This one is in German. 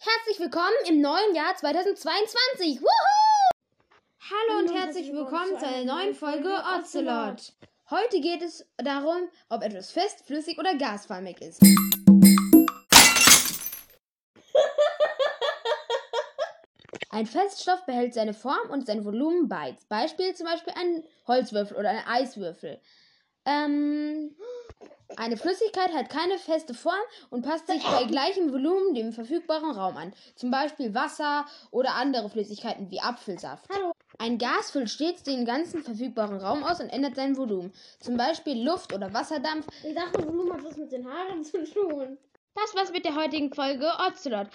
Herzlich willkommen im neuen Jahr 2022. Wuhu! Hallo und herzlich willkommen zu einer neuen Folge Ocelot. Heute geht es darum, ob etwas fest, flüssig oder gasförmig ist. Ein Feststoff behält seine Form und sein Volumen bei. Beispiel zum Beispiel ein Holzwürfel oder ein Eiswürfel. Ähm, eine Flüssigkeit hat keine feste Form und passt sich bei gleichem Volumen dem verfügbaren Raum an. Zum Beispiel Wasser oder andere Flüssigkeiten wie Apfelsaft. Hallo. Ein Gas füllt stets den ganzen verfügbaren Raum aus und ändert sein Volumen. Zum Beispiel Luft oder Wasserdampf. Ich dachte, Volumen hat was mit den Haaren zu tun. Das war's mit der heutigen Folge Ocelot.